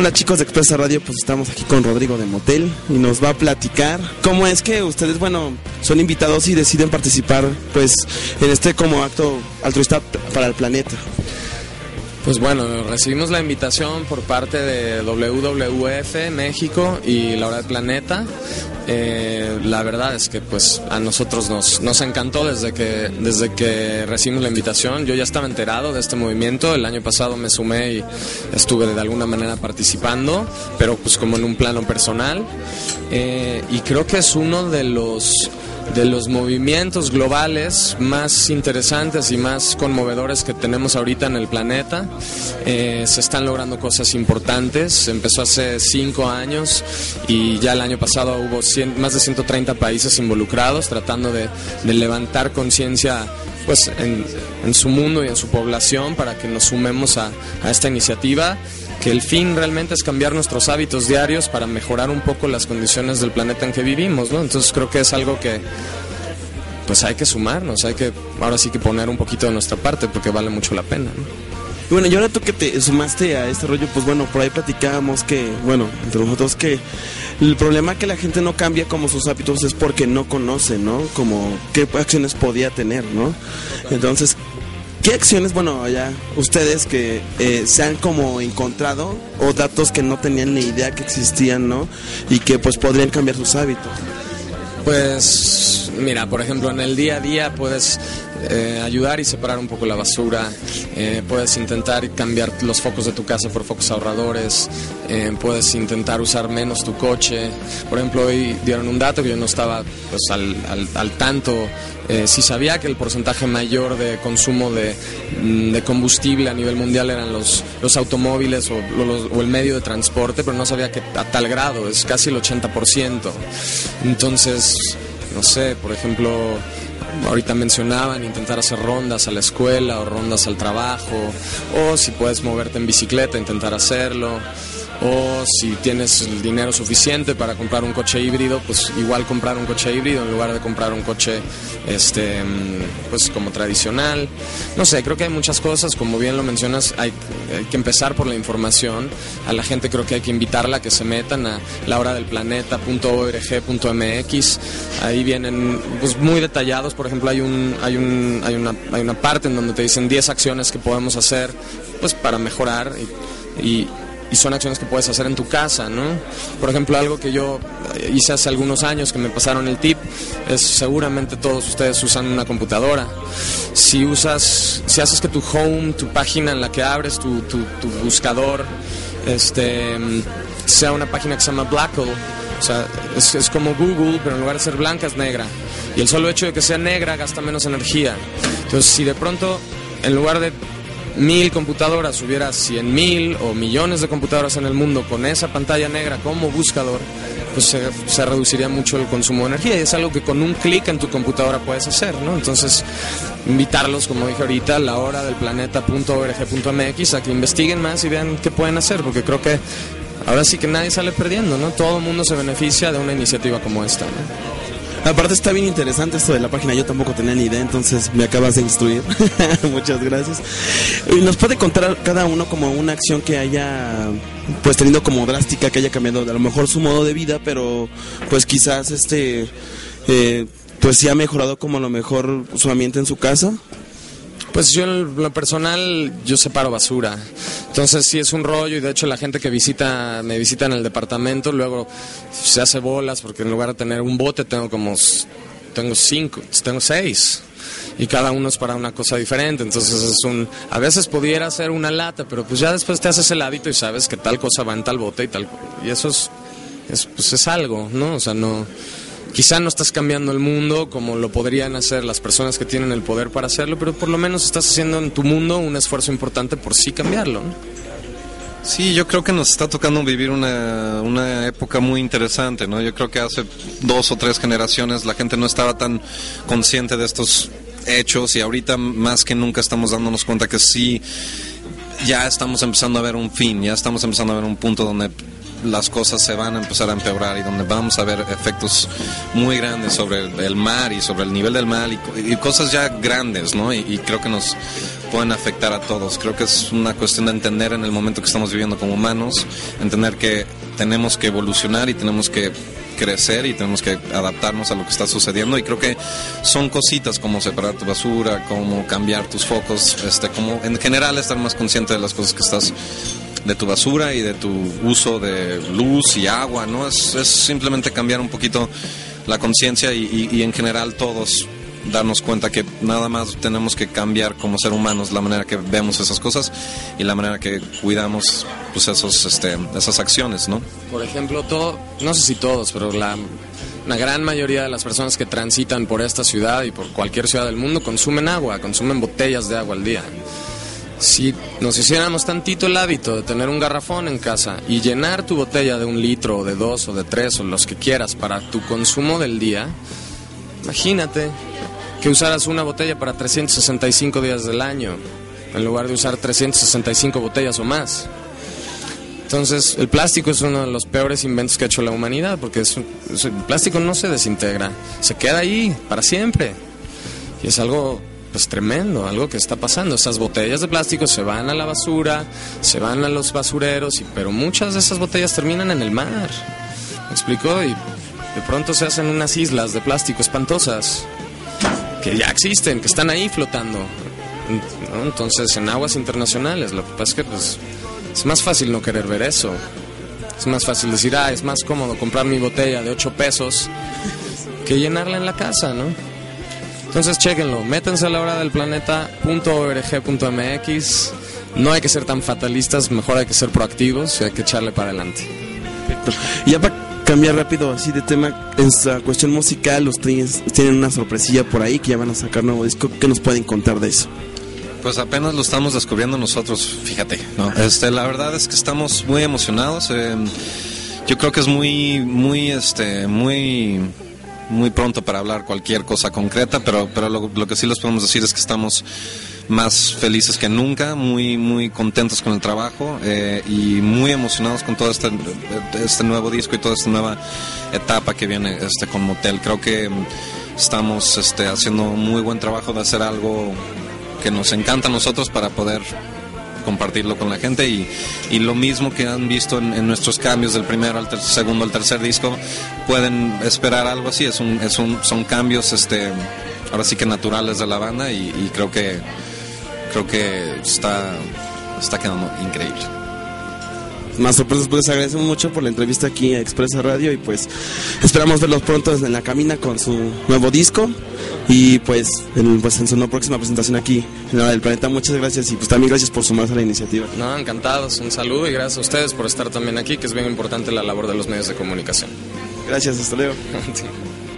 Hola chicos de Expresa Radio, pues estamos aquí con Rodrigo de Motel y nos va a platicar cómo es que ustedes, bueno, son invitados y deciden participar pues en este como acto altruista para el planeta. Pues bueno, recibimos la invitación por parte de WWF México y la Hora del Planeta. Eh, la verdad es que pues a nosotros nos, nos encantó desde que, desde que recibimos la invitación. Yo ya estaba enterado de este movimiento. El año pasado me sumé y estuve de alguna manera participando, pero pues como en un plano personal. Eh, y creo que es uno de los de los movimientos globales más interesantes y más conmovedores que tenemos ahorita en el planeta. Eh, se están logrando cosas importantes. Empezó hace cinco años y ya el año pasado hubo más de 130 países involucrados tratando de, levantar conciencia pues en, su mundo y en su población para que nos sumemos a, a esta iniciativa que el fin realmente es cambiar nuestros hábitos diarios para mejorar un poco las condiciones del planeta en que vivimos, ¿no? Entonces creo que es algo que pues hay que sumarnos, hay que ahora sí que poner un poquito de nuestra parte porque vale mucho la pena, ¿no? Y bueno, y ahora tú que te sumaste a este rollo, pues bueno, por ahí platicábamos que, bueno, entre nosotros que el problema que la gente no cambia como sus hábitos es porque no conoce, ¿no? Como qué acciones podía tener, ¿no? Entonces, ¿Qué acciones, bueno, ya ustedes que eh, se han como encontrado o datos que no tenían ni idea que existían, ¿no? Y que pues podrían cambiar sus hábitos? Pues mira, por ejemplo, en el día a día puedes eh, ayudar y separar un poco la basura, eh, puedes intentar cambiar los focos de tu casa por focos ahorradores, eh, puedes intentar usar menos tu coche. Por ejemplo, hoy dieron un dato que yo no estaba pues, al, al, tanto. si sabía que el porcentaje mayor de consumo de, mm, de, combustible a nivel mundial eran los, los automóviles o, o el medio de transporte, pero no sabía que a tal grado, es casi el 80%. Entonces, no sé, por ejemplo, ahorita mencionaban intentar hacer rondas a la escuela o rondas al trabajo, o si puedes moverte en bicicleta, intentar hacerlo o si tienes el dinero suficiente para comprar un coche híbrido, pues igual comprar un coche híbrido en lugar de comprar un coche este pues como tradicional. No sé, creo que hay muchas cosas, como bien lo mencionas, hay, que empezar por la información. A la gente creo que hay que invitarla a que se metan a lahoradelplaneta.org.mx. Ahí vienen pues muy detallados, por ejemplo, hay un hay un hay una hay una parte en donde te dicen 10 acciones que podemos hacer pues para mejorar y son acciones que puedes hacer en tu casa, ¿no? Por ejemplo, algo que yo hice hace algunos años que me pasaron el tip es seguramente todos ustedes usan una computadora. Si usas, si haces que tu home, tu página en la que abres tu, tu, buscador, este, sea una página que se llama Blackle, o sea, es, es, como Google, pero en lugar de ser blanca es negra. Y el solo hecho de que sea negra gasta menos energía. Entonces, si de pronto, en lugar de mil computadoras, hubiera cien mil o millones de computadoras en el mundo con esa pantalla negra como buscador, pues se, reduciría mucho el consumo de energía y es algo que con un clic en tu computadora puedes hacer, ¿no? Entonces, invitarlos, como dije ahorita, a la hora del planeta.org.mx a que investiguen más y vean qué pueden hacer, porque creo que ahora sí que nadie sale perdiendo, ¿no? Todo el mundo se beneficia de una iniciativa como esta, ¿no? Aparte está bien interesante esto de la página, yo tampoco tenía ni idea, entonces me acabas de instruir. Muchas gracias. ¿Y nos puede contar cada uno como una acción que haya pues teniendo como drástica, que haya cambiado a lo mejor su modo de vida, pero pues quizás este eh, pues sí ha mejorado como a lo mejor su ambiente en su casa? Pues yo en lo personal, yo separo basura. Entonces sí es un rollo y de hecho la gente que visita, me visita en el departamento, luego se hace bolas porque en lugar de tener un bote tengo como, tengo cinco, tengo seis. Y cada uno es para una cosa diferente, entonces es un... A veces pudiera ser una lata, pero pues ya después te haces el hábito y sabes que tal cosa va en tal bote y tal... Y eso es, es pues es algo, ¿no? O sea, no Quizá no estás cambiando el mundo como lo podrían hacer las personas que tienen el poder para hacerlo, pero por lo menos estás haciendo en tu mundo un esfuerzo importante por sí cambiarlo. Sí, yo creo que nos está tocando vivir una, una época muy interesante, ¿no? Yo creo que hace dos o tres generaciones la gente no estaba tan consciente de estos hechos y ahorita más que nunca estamos dándonos cuenta que sí ya estamos empezando a ver un fin, ya estamos empezando a ver un punto donde las cosas se van a empezar a empeorar y donde vamos a ver efectos muy grandes sobre el, mar y sobre el nivel del mar y, cosas ya grandes, ¿no? Y, creo que nos pueden afectar a todos. Creo que es una cuestión de entender en el momento que estamos viviendo como humanos, entender que tenemos que evolucionar y tenemos que crecer y tenemos que adaptarnos a lo que está sucediendo y creo que son cositas como separar tu basura, como cambiar tus focos, este, como en general estar más consciente de las cosas que estás de tu basura y de tu uso de luz y agua, ¿no? Es, es simplemente cambiar un poquito la conciencia y, y, en general todos darnos cuenta que nada más tenemos que cambiar como ser humanos la manera que vemos esas cosas y la manera que cuidamos pues esos este, esas acciones, ¿no? Por ejemplo, todo, no sé si todos, pero la una gran mayoría de las personas que transitan por esta ciudad y por cualquier ciudad del mundo consumen agua, consumen botellas de agua al día. Si nos hiciéramos tantito el hábito de tener un garrafón en casa y llenar tu botella de un litro o de dos o de tres o los que quieras para tu consumo del día, imagínate que usaras una botella para 365 días del año en lugar de usar 365 botellas o más. Entonces, el plástico es uno de los peores inventos que ha hecho la humanidad porque el plástico no se desintegra, se queda ahí para siempre. Y es algo pues tremendo, algo que está pasando. Esas botellas de plástico se van a la basura, se van a los basureros, y, pero muchas de esas botellas terminan en el mar. ¿Me explico? Y de pronto se hacen unas islas de plástico espantosas que ya existen, que están ahí flotando. Entonces, en aguas internacionales, lo que pasa es que pues, es más fácil no querer ver eso. Es más fácil decir, ah, es más cómodo comprar mi botella de 8 pesos que llenarla en la casa, ¿no? Entonces, chequenlo, métanse a la hora del planeta.org.mx. No hay que ser tan fatalistas, mejor hay que ser proactivos y hay que echarle para adelante. Y ya para cambiar rápido así de tema, en esta cuestión musical, los Twins tienen una sorpresilla por ahí que ya van a sacar nuevo disco. ¿Qué nos pueden contar de eso? Pues apenas lo estamos descubriendo nosotros, fíjate. ¿no? Este, la verdad es que estamos muy emocionados. Eh, yo creo que es muy, muy, este, muy muy pronto para hablar cualquier cosa concreta, pero, pero lo, que sí les podemos decir es que estamos más felices que nunca, muy, muy contentos con el trabajo eh, y muy emocionados con todo este, este nuevo disco y toda esta nueva etapa que viene este, con Motel. Creo que estamos este, haciendo muy buen trabajo de hacer algo que nos encanta a nosotros para poder compartirlo con la gente y, y lo mismo que han visto en, nuestros cambios del primero al segundo al tercer disco, pueden esperar algo así, es un, es un, son cambios este, ahora sí que naturales de la banda y, creo que creo que está, está quedando increíble más sorpresas, pues les agradecemos mucho por la entrevista aquí a Expresa Radio y pues esperamos verlos pronto en la cabina con su nuevo disco y pues en, pues en su próxima presentación aquí en la del planeta. Muchas gracias y pues también gracias por sumarse a la iniciativa. No, encantados, un saludo y gracias a ustedes por estar también aquí, que es bien importante la labor de los medios de comunicación. Gracias, hasta luego.